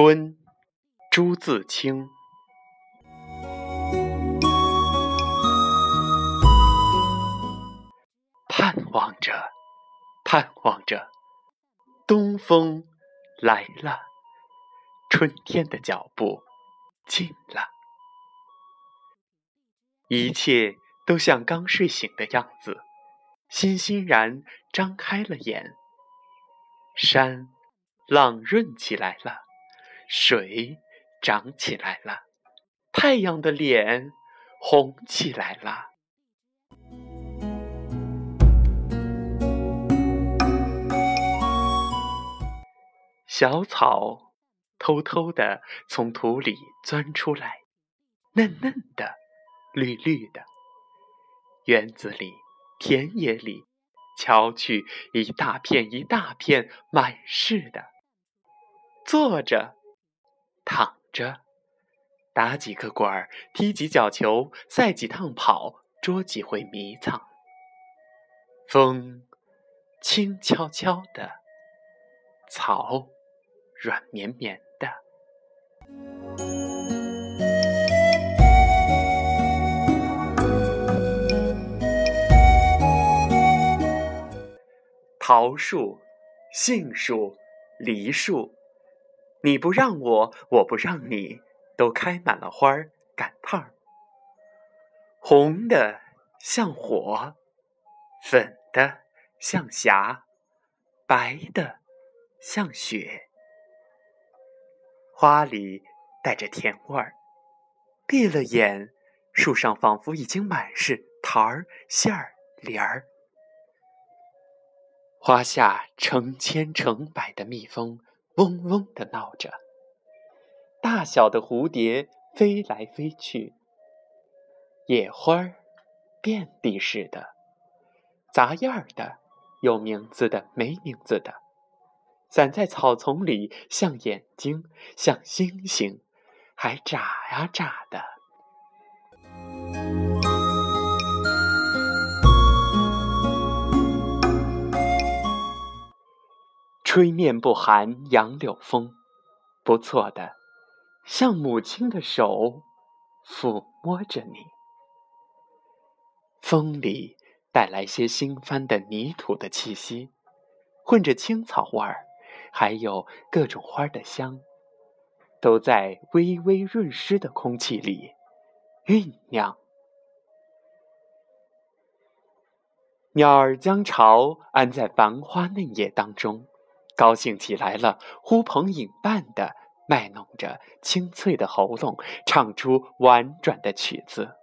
春，朱自清。盼望着，盼望着，东风来了，春天的脚步近了，一切都像刚睡醒的样子，欣欣然张开了眼。山朗润起来了。水长起来了，太阳的脸红起来了。小草偷偷的从土里钻出来，嫩嫩的，绿绿的。园子里、田野里，瞧去，一大片一大片，满是的。坐着。躺着，打几个滚儿，踢几脚球，赛几趟跑，捉几回迷藏。风轻悄悄的，草软绵绵的。桃树、杏树、梨树。你不让我，我不让你，都开满了花儿，赶趟儿。红的像火，粉的像霞，白的像雪。花里带着甜味儿，闭了眼，树上仿佛已经满是桃儿、杏儿、梨儿。花下成千成百的蜜蜂。嗡嗡的闹着，大小的蝴蝶飞来飞去，野花儿遍地似的，杂样儿的，有名字的，没名字的，散在草丛里，像眼睛，像星星，还眨呀眨的。吹面不寒杨柳风，不错的，像母亲的手抚摸着你。风里带来些新翻的泥土的气息，混着青草味儿，还有各种花的香，都在微微润湿的空气里酝酿。鸟儿将巢安在繁花嫩叶当中。高兴起来了，呼朋引伴的卖弄着清脆的喉咙，唱出婉转的曲子。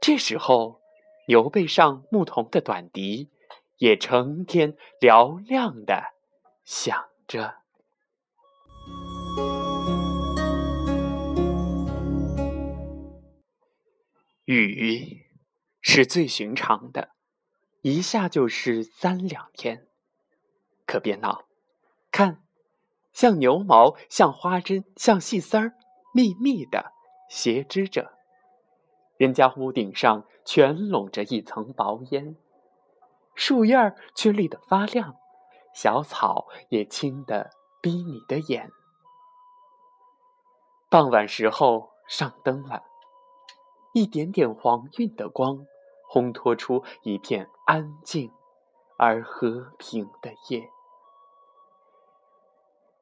这时候，牛背上牧童的短笛也成天嘹亮的响着。雨是最寻常的，一下就是三两天。可别闹，看，像牛毛，像花针，像细丝儿，密密的斜织着。人家屋顶上全笼着一层薄烟，树叶儿却绿得发亮，小草也青得逼你的眼。傍晚时候上灯了，一点点黄晕的光，烘托出一片安静而和平的夜。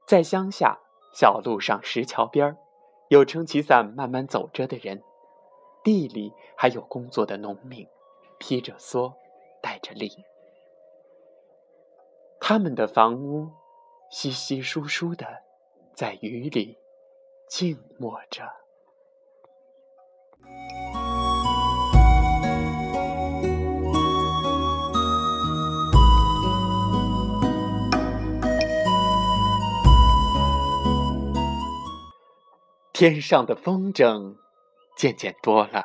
在乡下小路上、石桥边儿，有撑起伞慢慢走着的人；地里还有工作的农民，披着蓑，带着笠。他们的房屋稀稀疏疏的，在雨里静默着。天上的风筝渐渐多了，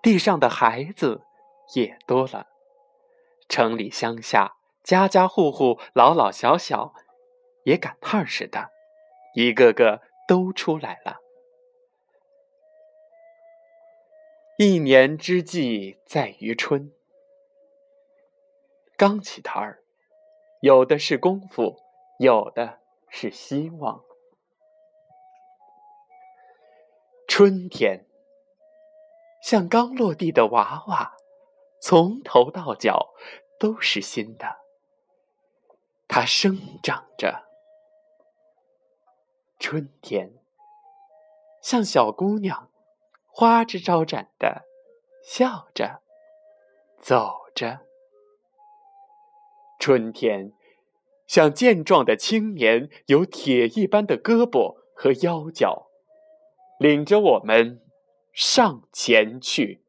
地上的孩子也多了，城里乡下家家户户老老小小也赶趟似的，一个个都出来了。一年之计在于春，刚起摊儿，有的是功夫，有的是希望。春天，像刚落地的娃娃，从头到脚都是新的。它生长着。春天，像小姑娘，花枝招展的笑着，走着。春天，像健壮的青年，有铁一般的胳膊和腰脚。领着我们上前去。